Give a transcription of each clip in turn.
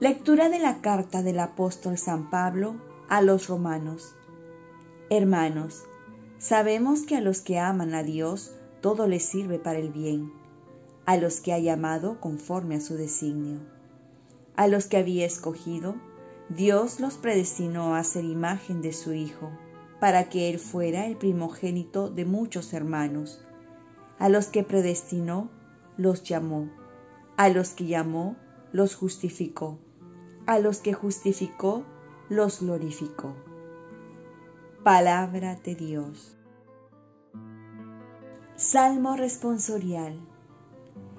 Lectura de la carta del apóstol San Pablo a los romanos. Hermanos, sabemos que a los que aman a Dios todo les sirve para el bien, a los que ha llamado conforme a su designio. A los que había escogido, Dios los predestinó a ser imagen de su Hijo, para que Él fuera el primogénito de muchos hermanos. A los que predestinó, los llamó. A los que llamó, los justificó a los que justificó, los glorificó. Palabra de Dios. Salmo responsorial.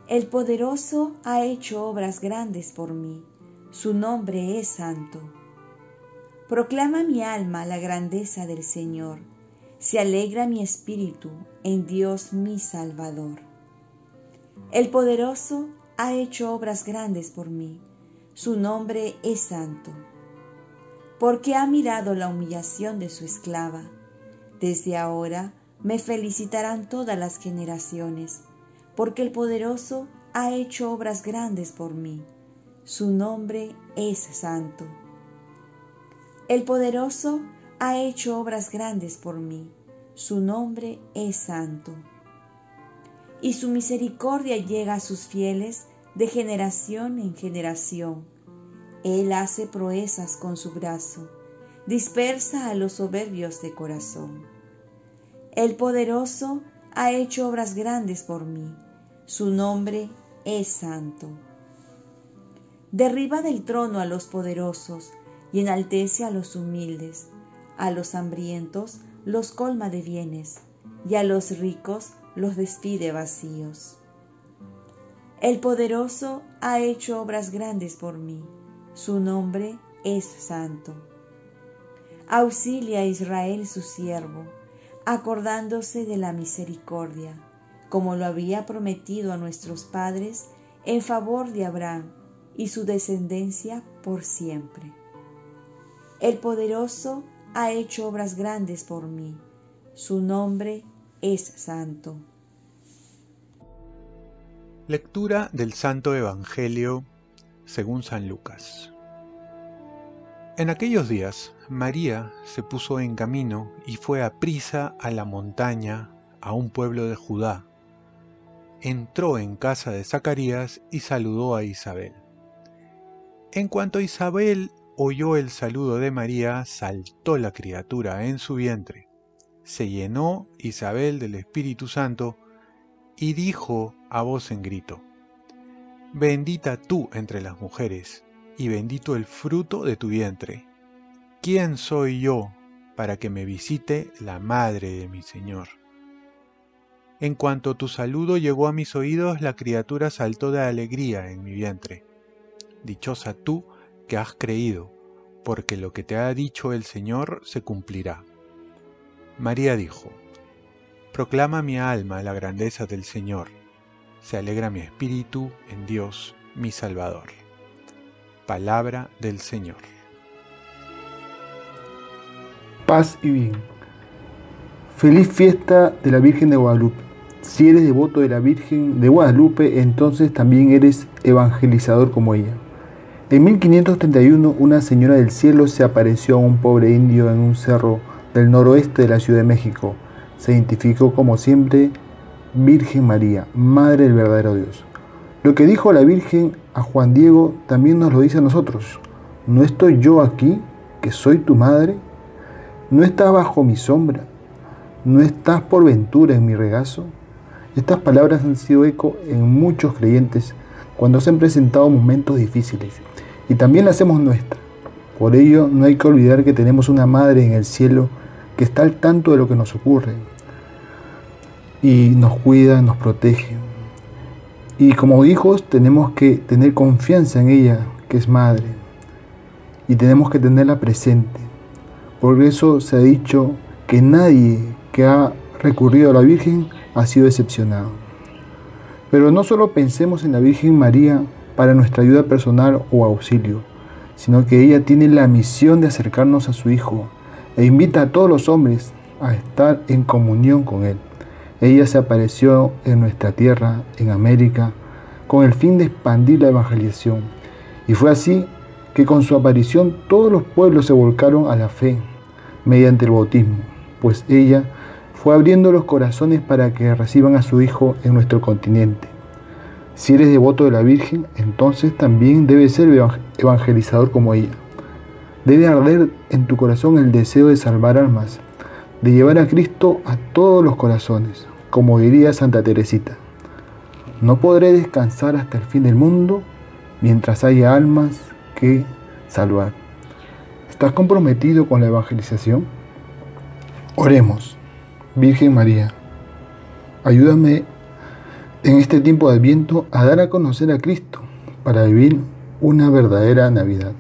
El poderoso ha hecho obras grandes por mí, su nombre es santo. Proclama mi alma la grandeza del Señor, se alegra mi espíritu en Dios mi Salvador. El poderoso ha hecho obras grandes por mí, su nombre es santo. Porque ha mirado la humillación de su esclava. Desde ahora me felicitarán todas las generaciones, porque el poderoso ha hecho obras grandes por mí. Su nombre es santo. El poderoso ha hecho obras grandes por mí. Su nombre es santo. Y su misericordia llega a sus fieles de generación en generación. Él hace proezas con su brazo, dispersa a los soberbios de corazón. El poderoso ha hecho obras grandes por mí, su nombre es santo. Derriba del trono a los poderosos y enaltece a los humildes, a los hambrientos los colma de bienes, y a los ricos los despide vacíos. El poderoso ha hecho obras grandes por mí, su nombre es santo. Auxilia a Israel su siervo, acordándose de la misericordia, como lo había prometido a nuestros padres en favor de Abraham y su descendencia por siempre. El poderoso ha hecho obras grandes por mí, su nombre es santo. Lectura del Santo Evangelio según San Lucas. En aquellos días, María se puso en camino y fue a prisa a la montaña, a un pueblo de Judá. Entró en casa de Zacarías y saludó a Isabel. En cuanto Isabel oyó el saludo de María, saltó la criatura en su vientre. Se llenó Isabel del Espíritu Santo y dijo a voz en grito, Bendita tú entre las mujeres, y bendito el fruto de tu vientre. ¿Quién soy yo para que me visite la madre de mi Señor? En cuanto tu saludo llegó a mis oídos, la criatura saltó de alegría en mi vientre. Dichosa tú que has creído, porque lo que te ha dicho el Señor se cumplirá. María dijo, Proclama mi alma la grandeza del Señor, se alegra mi espíritu en Dios mi Salvador. Palabra del Señor. Paz y bien. Feliz fiesta de la Virgen de Guadalupe. Si eres devoto de la Virgen de Guadalupe, entonces también eres evangelizador como ella. En 1531, una señora del cielo se apareció a un pobre indio en un cerro del noroeste de la Ciudad de México se identificó como siempre Virgen María, Madre del verdadero Dios. Lo que dijo la Virgen a Juan Diego también nos lo dice a nosotros. ¿No estoy yo aquí, que soy tu madre? ¿No estás bajo mi sombra? ¿No estás por ventura en mi regazo? Estas palabras han sido eco en muchos creyentes cuando se han presentado momentos difíciles y también las hacemos nuestras. Por ello no hay que olvidar que tenemos una madre en el cielo que está al tanto de lo que nos ocurre y nos cuida, nos protege. Y como hijos tenemos que tener confianza en ella, que es madre, y tenemos que tenerla presente. Por eso se ha dicho que nadie que ha recurrido a la Virgen ha sido decepcionado. Pero no solo pensemos en la Virgen María para nuestra ayuda personal o auxilio, sino que ella tiene la misión de acercarnos a su Hijo, e invita a todos los hombres a estar en comunión con Él. Ella se apareció en nuestra tierra, en América, con el fin de expandir la evangelización. Y fue así que con su aparición todos los pueblos se volcaron a la fe mediante el bautismo, pues ella fue abriendo los corazones para que reciban a su Hijo en nuestro continente. Si eres devoto de la Virgen, entonces también debes ser evangelizador como ella. Debe arder en tu corazón el deseo de salvar almas, de llevar a Cristo a todos los corazones, como diría Santa Teresita. No podré descansar hasta el fin del mundo mientras haya almas que salvar. ¿Estás comprometido con la evangelización? Oremos. Virgen María, ayúdame en este tiempo de Adviento a dar a conocer a Cristo para vivir una verdadera Navidad.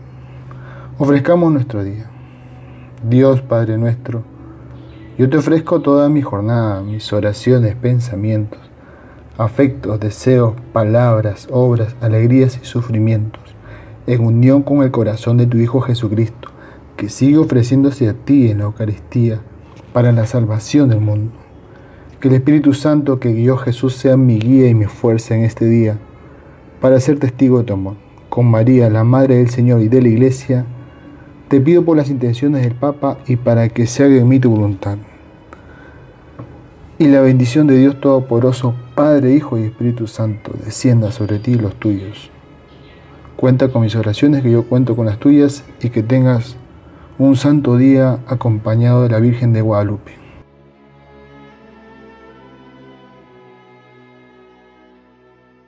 Ofrezcamos nuestro día. Dios Padre nuestro, yo te ofrezco toda mi jornada, mis oraciones, pensamientos, afectos, deseos, palabras, obras, alegrías y sufrimientos, en unión con el corazón de tu Hijo Jesucristo, que sigue ofreciéndose a ti en la Eucaristía para la salvación del mundo. Que el Espíritu Santo que guió Jesús sea mi guía y mi fuerza en este día, para ser testigo de tu amor. Con María, la Madre del Señor y de la Iglesia, te pido por las intenciones del Papa y para que se haga en mí tu voluntad. Y la bendición de Dios Todopoderoso, Padre, Hijo y Espíritu Santo, descienda sobre ti y los tuyos. Cuenta con mis oraciones, que yo cuento con las tuyas y que tengas un santo día acompañado de la Virgen de Guadalupe.